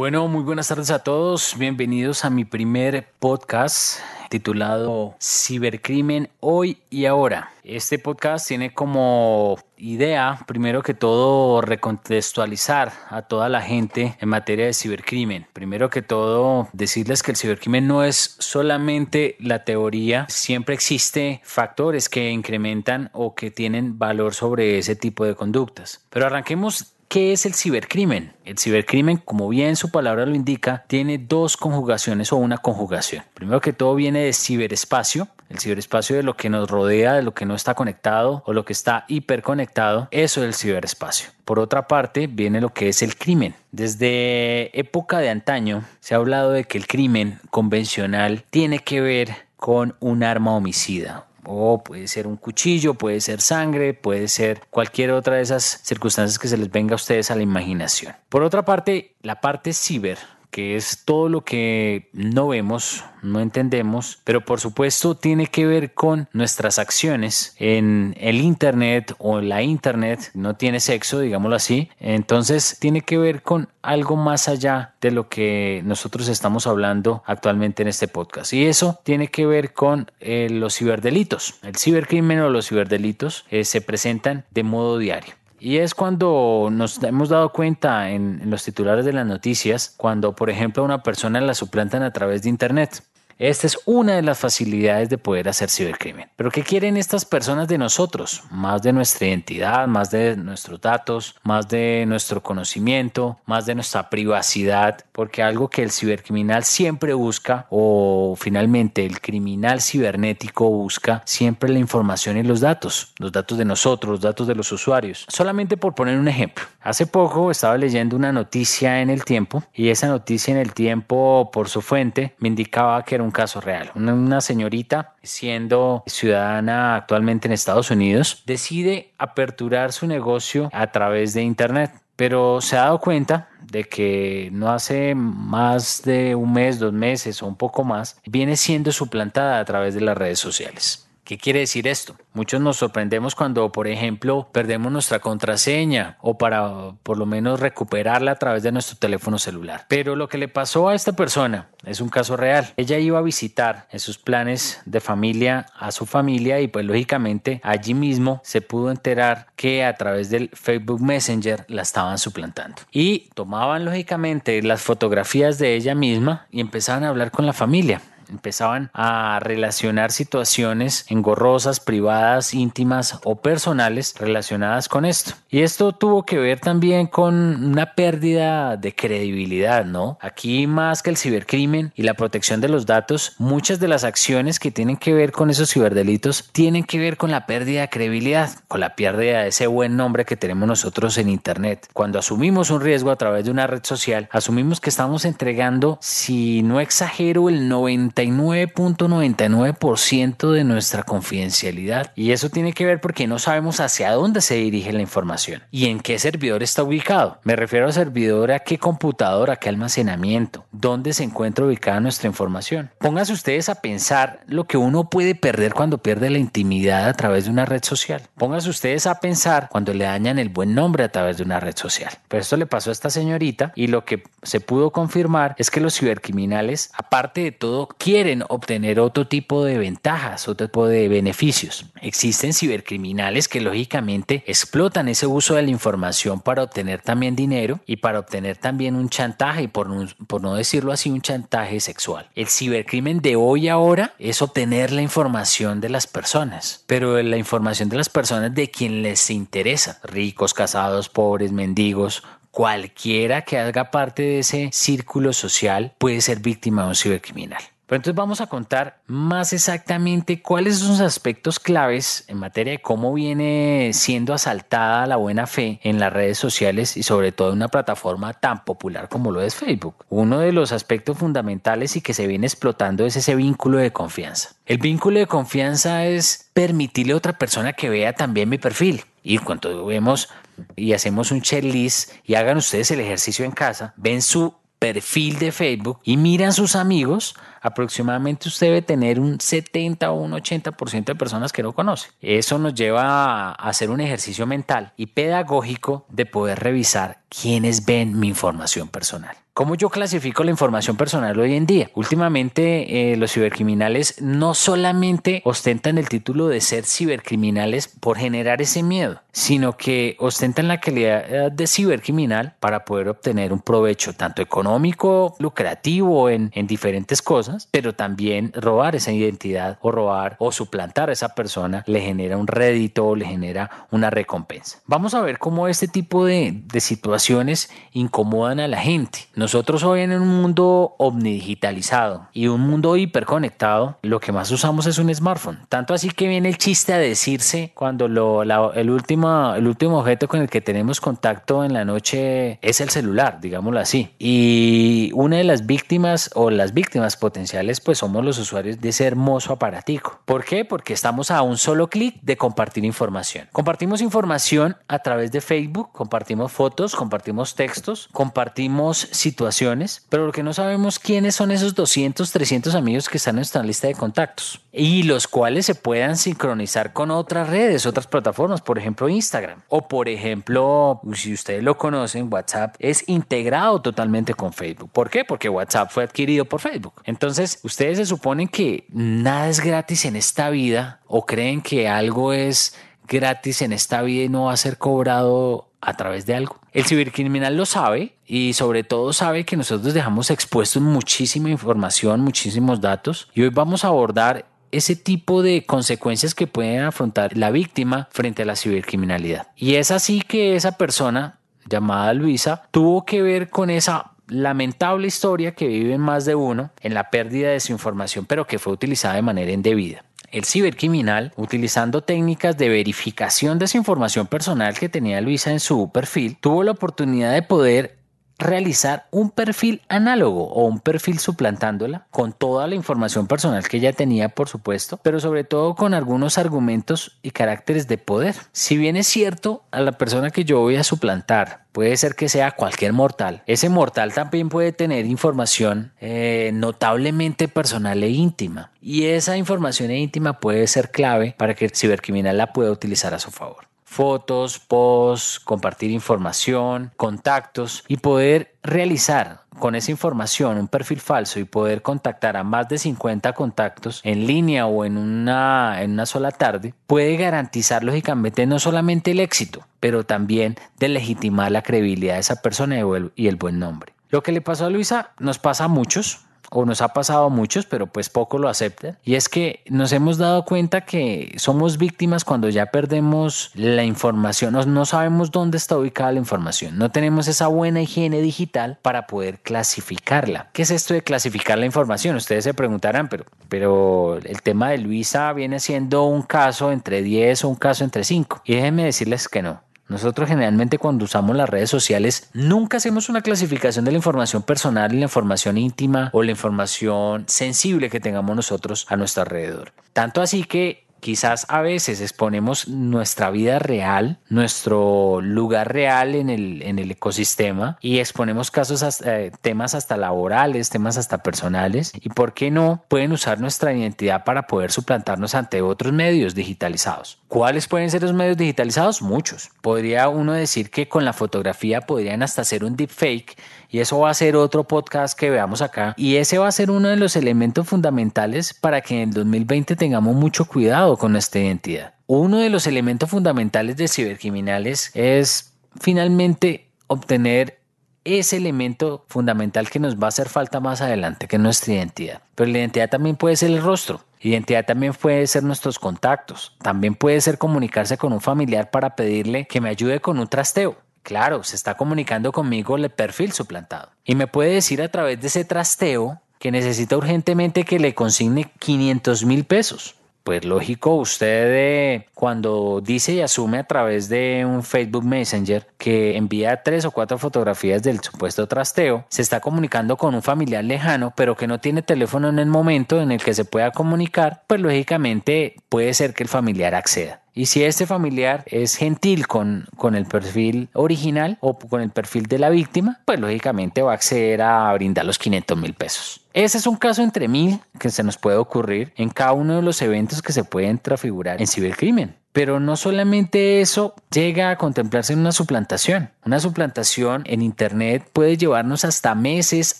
Bueno, muy buenas tardes a todos. Bienvenidos a mi primer podcast titulado Cibercrimen hoy y ahora. Este podcast tiene como idea, primero que todo, recontextualizar a toda la gente en materia de cibercrimen. Primero que todo, decirles que el cibercrimen no es solamente la teoría, siempre existe factores que incrementan o que tienen valor sobre ese tipo de conductas. Pero arranquemos ¿Qué es el cibercrimen? El cibercrimen, como bien su palabra lo indica, tiene dos conjugaciones o una conjugación. Primero que todo viene de ciberespacio, el ciberespacio de lo que nos rodea, de lo que no está conectado o lo que está hiperconectado, eso es el ciberespacio. Por otra parte, viene lo que es el crimen. Desde época de antaño se ha hablado de que el crimen convencional tiene que ver con un arma homicida, o puede ser un cuchillo, puede ser sangre, puede ser cualquier otra de esas circunstancias que se les venga a ustedes a la imaginación. Por otra parte, la parte ciber que es todo lo que no vemos, no entendemos, pero por supuesto tiene que ver con nuestras acciones en el Internet o la Internet, no tiene sexo, digámoslo así, entonces tiene que ver con algo más allá de lo que nosotros estamos hablando actualmente en este podcast. Y eso tiene que ver con eh, los ciberdelitos. El cibercrimen o los ciberdelitos eh, se presentan de modo diario. Y es cuando nos hemos dado cuenta en, los titulares de las noticias, cuando por ejemplo una persona la suplantan a través de Internet. Esta es una de las facilidades de poder hacer cibercrimen. Pero ¿qué quieren estas personas de nosotros? Más de nuestra identidad, más de nuestros datos, más de nuestro conocimiento, más de nuestra privacidad, porque algo que el cibercriminal siempre busca o finalmente el criminal cibernético busca siempre la información y los datos, los datos de nosotros, los datos de los usuarios. Solamente por poner un ejemplo. Hace poco estaba leyendo una noticia en el tiempo y esa noticia en el tiempo por su fuente me indicaba que era un caso real. Una, señorita, siendo ciudadana actualmente en Estados Unidos, decide aperturar su negocio a través de Internet pero se ha dado cuenta de que no hace más de un mes, dos meses o un poco más, viene siendo suplantada a través de las redes sociales. ¿Qué quiere decir esto? Muchos nos sorprendemos cuando, por ejemplo, perdemos nuestra contraseña o para por lo menos recuperarla a través de nuestro teléfono celular. Pero lo que le pasó a esta persona es un caso real. Ella iba a visitar en sus planes de familia a su familia y pues lógicamente allí mismo se pudo enterar que a través del Facebook Messenger la estaban suplantando. Y tomaban lógicamente las fotografías de ella misma y empezaban a hablar con la familia empezaban a relacionar situaciones engorrosas, privadas, íntimas o personales relacionadas con esto. Y esto tuvo que ver también con una pérdida de credibilidad, ¿no? Aquí más que el cibercrimen y la protección de los datos, muchas de las acciones que tienen que ver con esos ciberdelitos tienen que ver con la pérdida de credibilidad, con la pérdida de ese buen nombre que tenemos nosotros en Internet. Cuando asumimos un riesgo a través de una red social, asumimos que estamos entregando, si no exagero, el 90 99.99% de nuestra confidencialidad. Y eso tiene que ver porque no sabemos hacia dónde se dirige la información y en qué servidor está ubicado. Me refiero a servidor, a qué computadora, a qué almacenamiento, dónde se encuentra ubicada nuestra información. Pónganse ustedes a pensar lo que uno puede perder cuando pierde la intimidad a través de una red social. Pónganse ustedes a pensar cuando le dañan el buen nombre a través de una red social. Pero esto le pasó a esta señorita y lo que se pudo confirmar es que los cibercriminales, aparte de todo, quieren obtener otro tipo de ventajas, otro tipo de beneficios. Existen cibercriminales que lógicamente explotan ese uso de la información para obtener también dinero y para obtener también un chantaje, no, por no decirlo así, un chantaje sexual. El cibercrimen de hoy ahora es obtener la información de las personas, pero la información de las personas de quien les interesa, ricos, casados, pobres, mendigos, cualquiera que haga parte de ese círculo social puede ser víctima de un cibercriminal. Pero entonces vamos a contar más exactamente cuáles son los aspectos claves en materia de cómo viene siendo asaltada la buena fe en las redes sociales y sobre todo en una plataforma tan popular como lo es Facebook. Uno de los aspectos fundamentales y que se viene explotando es ese vínculo de confianza. El vínculo de confianza es permitirle a otra persona que vea también mi perfil. Y cuando vemos y hacemos un checklist y hagan ustedes el ejercicio en casa, ven su perfil de Facebook y miran sus amigos, aproximadamente usted debe tener un 70 o un 80% de personas que no conoce. Eso nos lleva a hacer un ejercicio mental y pedagógico de poder revisar quiénes ven mi información personal. ¿Cómo yo clasifico la información personal hoy en día? Últimamente eh, los cibercriminales no solamente ostentan el título de ser cibercriminales por generar ese miedo, sino que ostentan la calidad de cibercriminal para poder obtener un provecho tanto económico, lucrativo en, en diferentes cosas, pero también robar esa identidad o robar o suplantar a esa persona le genera un rédito o le genera una recompensa. Vamos a ver cómo este tipo de, de situaciones incomodan a la gente. Nosotros hoy en un mundo omnidigitalizado y un mundo hiperconectado, lo que más usamos es un smartphone. Tanto así que viene el chiste a decirse cuando lo, el, último, el último objeto con el que tenemos contacto en la noche es el celular, digámoslo así. Y una de las víctimas o las víctimas potenciales pues somos los usuarios de ese hermoso aparatico. ¿Por qué? Porque estamos a un solo clic de compartir información. Compartimos información a través de Facebook, compartimos fotos, compartimos textos, compartimos situaciones, pero lo que no sabemos quiénes son esos 200, 300 amigos que están en nuestra lista de contactos y los cuales se puedan sincronizar con otras redes, otras plataformas, por ejemplo Instagram o por ejemplo, si ustedes lo conocen, WhatsApp es integrado totalmente con Facebook. ¿Por qué? Porque WhatsApp fue adquirido por Facebook. Entonces, ustedes se suponen que nada es gratis en esta vida o creen que algo es gratis en esta vida y no va a ser cobrado a través de algo. El cibercriminal lo sabe y sobre todo sabe que nosotros dejamos expuestos muchísima información, muchísimos datos y hoy vamos a abordar ese tipo de consecuencias que pueden afrontar la víctima frente a la cibercriminalidad. Y es así que esa persona llamada Luisa tuvo que ver con esa lamentable historia que vive más de uno en la pérdida de su información, pero que fue utilizada de manera indebida. El cibercriminal, utilizando técnicas de verificación de esa información personal que tenía Luisa en su perfil, tuvo la oportunidad de poder realizar un perfil análogo o un perfil suplantándola con toda la información personal que ella tenía, por supuesto, pero sobre todo con algunos argumentos y caracteres de poder. Si bien es cierto, a la persona que yo voy a suplantar puede ser que sea cualquier mortal, ese mortal también puede tener información eh, notablemente personal e íntima y esa información e íntima puede ser clave para que el cibercriminal la pueda utilizar a su favor fotos, posts, compartir información, contactos y poder realizar con esa información un perfil falso y poder contactar a más de 50 contactos en línea o en una, en una sola tarde, puede garantizar lógicamente no solamente el éxito, pero también de legitimar la credibilidad de esa persona y el buen nombre. Lo que le pasó a Luisa nos pasa a muchos, o nos ha pasado a muchos, pero pues poco lo aceptan, y es que nos hemos dado cuenta que somos víctimas cuando ya perdemos la información, no, no sabemos dónde está ubicada la información, no tenemos esa buena higiene digital para poder clasificarla. ¿Qué es esto de clasificar la información? Ustedes se preguntarán, pero, pero el tema de Luisa viene siendo un caso entre 10 o un caso entre 5, y déjenme decirles que no. Nosotros generalmente cuando usamos las redes sociales nunca hacemos una clasificación de la información personal y la información íntima o la información sensible que tengamos nosotros a nuestro alrededor. Tanto así que Quizás a veces exponemos nuestra vida real, nuestro lugar real en el, en el ecosistema y exponemos casos, eh, temas hasta laborales, temas hasta personales y, ¿por qué no? Pueden usar nuestra identidad para poder suplantarnos ante otros medios digitalizados. ¿Cuáles pueden ser los medios digitalizados? Muchos. Podría uno decir que con la fotografía podrían hasta hacer un deepfake y eso va a ser otro podcast que veamos acá. Y ese va a ser uno de los elementos fundamentales para que en el 2020 tengamos mucho cuidado con nuestra identidad. Uno de los elementos fundamentales de cibercriminales es finalmente obtener ese elemento fundamental que nos va a hacer falta más adelante, que es nuestra identidad. Pero la identidad también puede ser el rostro. Identidad también puede ser nuestros contactos. También puede ser comunicarse con un familiar para pedirle que me ayude con un trasteo. Claro, se está comunicando conmigo el perfil suplantado. Y me puede decir a través de ese trasteo que necesita urgentemente que le consigne 500 mil pesos. Pues lógico, usted eh, cuando dice y asume a través de un Facebook Messenger que envía tres o cuatro fotografías del supuesto trasteo, se está comunicando con un familiar lejano, pero que no tiene teléfono en el momento en el que se pueda comunicar, pues lógicamente puede ser que el familiar acceda. Y si este familiar es gentil con, con el perfil original o con el perfil de la víctima, pues lógicamente va a acceder a brindar los 500 mil pesos. Ese es un caso entre mil que se nos puede ocurrir en cada uno de los eventos que se pueden transfigurar en cibercrimen. Pero no solamente eso llega a contemplarse en una suplantación. Una suplantación en Internet puede llevarnos hasta meses,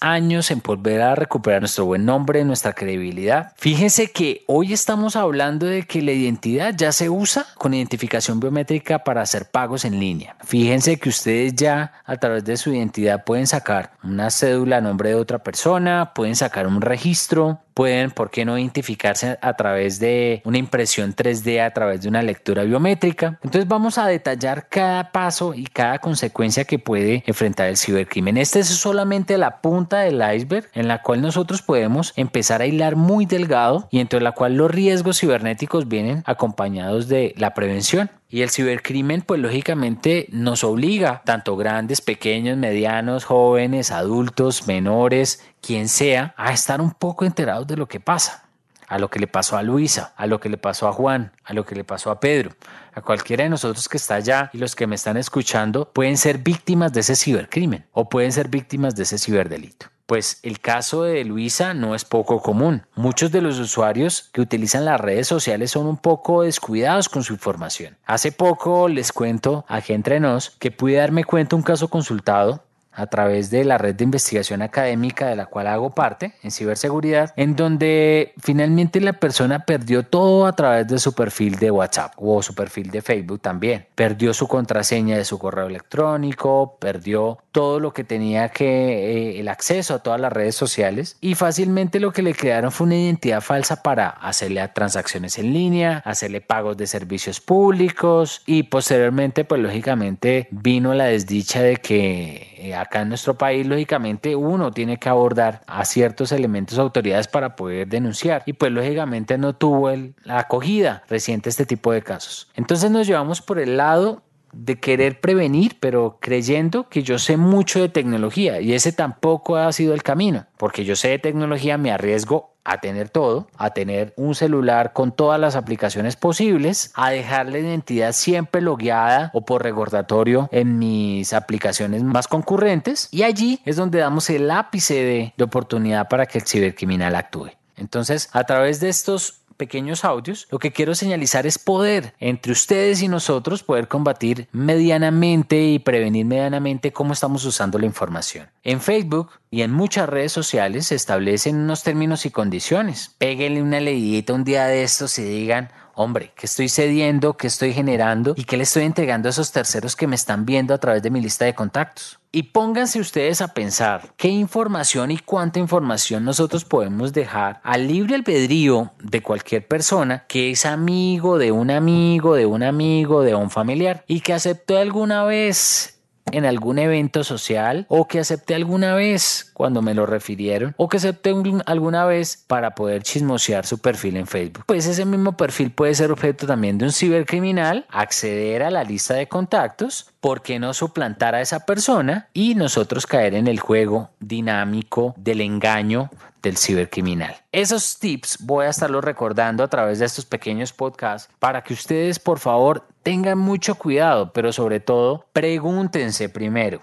años en volver a recuperar nuestro buen nombre, nuestra credibilidad. Fíjense que hoy estamos hablando de que la identidad ya se usa con identificación biométrica para hacer pagos en línea. Fíjense que ustedes ya a través de su identidad pueden sacar una cédula a nombre de otra persona, pueden sacar un registro, pueden, ¿por qué no identificarse a través de una impresión 3D, a través de una lectura biométrica? Entonces vamos a detallar cada paso y cada consecuencia que puede enfrentar el cibercrimen. Este es solamente la punta del iceberg en la cual nosotros podemos empezar a hilar muy delgado y entre la cual los riesgos cibernéticos vienen acompañados de la prevención. Y el cibercrimen, pues lógicamente nos obliga, tanto grandes, pequeños, medianos, jóvenes, adultos, menores, quien sea, a estar un poco enterados de lo que pasa. A lo que le pasó a Luisa, a lo que le pasó a Juan, a lo que le pasó a Pedro, a cualquiera de nosotros que está allá y los que me están escuchando pueden ser víctimas de ese cibercrimen o pueden ser víctimas de ese ciberdelito. Pues el caso de Luisa no es poco común. Muchos de los usuarios que utilizan las redes sociales son un poco descuidados con su información. Hace poco les cuento aquí entre nos que pude darme cuenta un caso consultado a través de la red de investigación académica de la cual hago parte en ciberseguridad, en donde finalmente la persona perdió todo a través de su perfil de WhatsApp o su perfil de Facebook también. Perdió su contraseña de su correo electrónico, perdió todo lo que tenía que, eh, el acceso a todas las redes sociales y fácilmente lo que le crearon fue una identidad falsa para hacerle transacciones en línea, hacerle pagos de servicios públicos y posteriormente pues lógicamente vino la desdicha de que eh, acá en nuestro país, lógicamente, uno tiene que abordar a ciertos elementos autoridades para poder denunciar y pues lógicamente no tuvo la acogida reciente este tipo de casos. Entonces nos llevamos por el lado de querer prevenir, pero creyendo que yo sé mucho de tecnología y ese tampoco ha sido el camino, porque yo sé de tecnología, me arriesgo a tener todo, a tener un celular con todas las aplicaciones posibles, a dejar la identidad siempre logueada o por recordatorio en mis aplicaciones más concurrentes y allí es donde damos el ápice de, de oportunidad para que el cibercriminal actúe. Entonces, a través de estos pequeños audios, lo que quiero señalizar es poder entre ustedes y nosotros poder combatir medianamente y prevenir medianamente cómo estamos usando la información. En Facebook y en muchas redes sociales se establecen unos términos y condiciones. Péguenle una leidita un día de estos y digan, hombre, ¿qué estoy cediendo, qué estoy generando y qué le estoy entregando a esos terceros que me están viendo a través de mi lista de contactos? Y pónganse ustedes a pensar qué información y cuánta información nosotros podemos dejar al libre albedrío de cualquier persona que es amigo de un amigo, de un amigo, de un familiar y que aceptó alguna vez en algún evento social o que acepté alguna vez cuando me lo refirieron o que acepté alguna vez para poder chismosear su perfil en Facebook. Pues ese mismo perfil puede ser objeto también de un cibercriminal, acceder a la lista de contactos, ¿por qué no suplantar a esa persona y nosotros caer en el juego dinámico del engaño del cibercriminal. Esos tips voy a estarlos recordando a través de estos pequeños podcasts para que ustedes por favor tengan mucho cuidado, pero sobre todo pregúntense primero,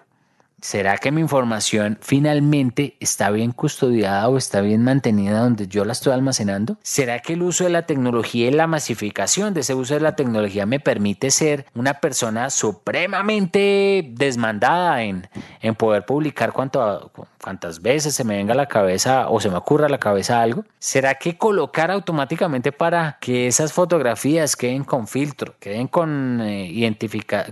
¿Será que mi información finalmente está bien custodiada o está bien mantenida donde yo la estoy almacenando? ¿Será que el uso de la tecnología y la masificación de ese uso de la tecnología me permite ser una persona supremamente desmandada en, en poder publicar cuanto, cuantas veces se me venga a la cabeza o se me ocurra a la cabeza algo? ¿Será que colocar automáticamente para que esas fotografías queden con filtro, queden con eh,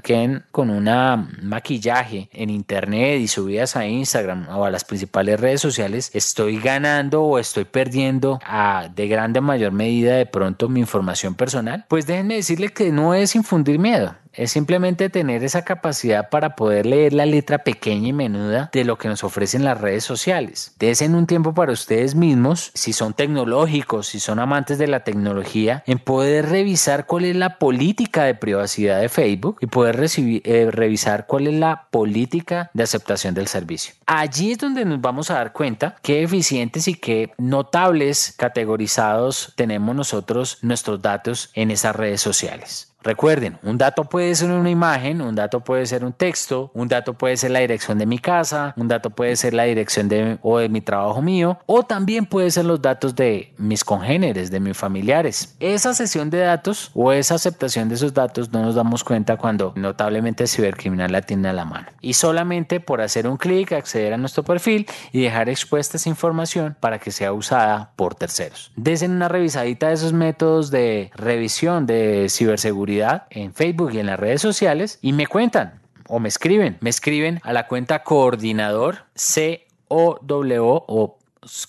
queden con una maquillaje en internet? Y subidas a Instagram o a las principales redes sociales, estoy ganando o estoy perdiendo a, de grande mayor medida de pronto mi información personal, pues déjenme decirle que no es infundir miedo es simplemente tener esa capacidad para poder leer la letra pequeña y menuda de lo que nos ofrecen las redes sociales. Desen un tiempo para ustedes mismos, si son tecnológicos, si son amantes de la tecnología, en poder revisar cuál es la política de privacidad de Facebook y poder eh, revisar cuál es la política de aceptación del servicio. Allí es donde nos vamos a dar cuenta qué eficientes y qué notables categorizados tenemos nosotros nuestros datos en esas redes sociales. Recuerden, un dato puede ser una imagen, un dato puede ser un texto, un dato puede ser la dirección de mi casa, un dato puede ser la dirección de o de mi trabajo mío, o también puede ser los datos de mis congéneres, de mis familiares. Esa sesión de datos o esa aceptación de esos datos no nos damos cuenta cuando notablemente el cibercriminal la tiene a la mano. Y solamente por hacer un clic, acceder a nuestro perfil y dejar expuesta esa información para que sea usada por terceros. Desen una revisadita de esos métodos de revisión de ciberseguridad en Facebook y en las redes sociales y me cuentan o me escriben. Me escriben a la cuenta coordinador C O W o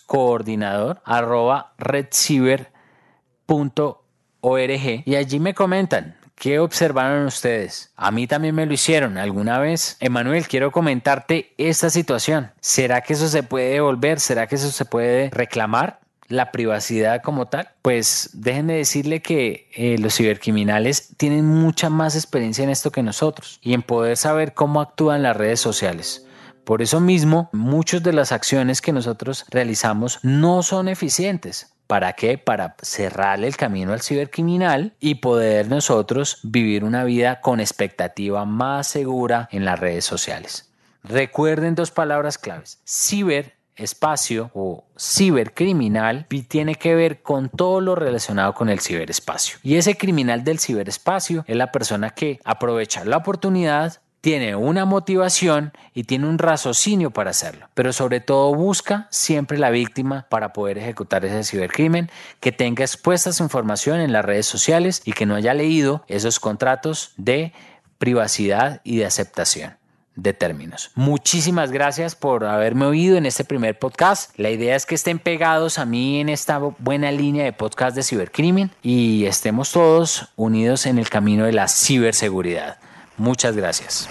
coordinador arroba redciber.org y allí me comentan ¿Qué observaron ustedes? A mí también me lo hicieron alguna vez. Emanuel, quiero comentarte esta situación. ¿Será que eso se puede devolver? ¿Será que eso se puede reclamar? La privacidad como tal, pues déjenme decirle que eh, los cibercriminales tienen mucha más experiencia en esto que nosotros y en poder saber cómo actúan las redes sociales. Por eso mismo, muchas de las acciones que nosotros realizamos no son eficientes. ¿Para qué? Para cerrarle el camino al cibercriminal y poder nosotros vivir una vida con expectativa más segura en las redes sociales. Recuerden dos palabras claves, ciber espacio o cibercriminal tiene que ver con todo lo relacionado con el ciberespacio. Y ese criminal del ciberespacio es la persona que aprovecha la oportunidad, tiene una motivación y tiene un raciocinio para hacerlo, pero sobre todo busca siempre la víctima para poder ejecutar ese cibercrimen, que tenga expuesta su información en las redes sociales y que no haya leído esos contratos de privacidad y de aceptación de términos. Muchísimas gracias por haberme oído en este primer podcast. La idea es que estén pegados a mí en esta buena línea de podcast de cibercrimen y estemos todos unidos en el camino de la ciberseguridad. Muchas gracias.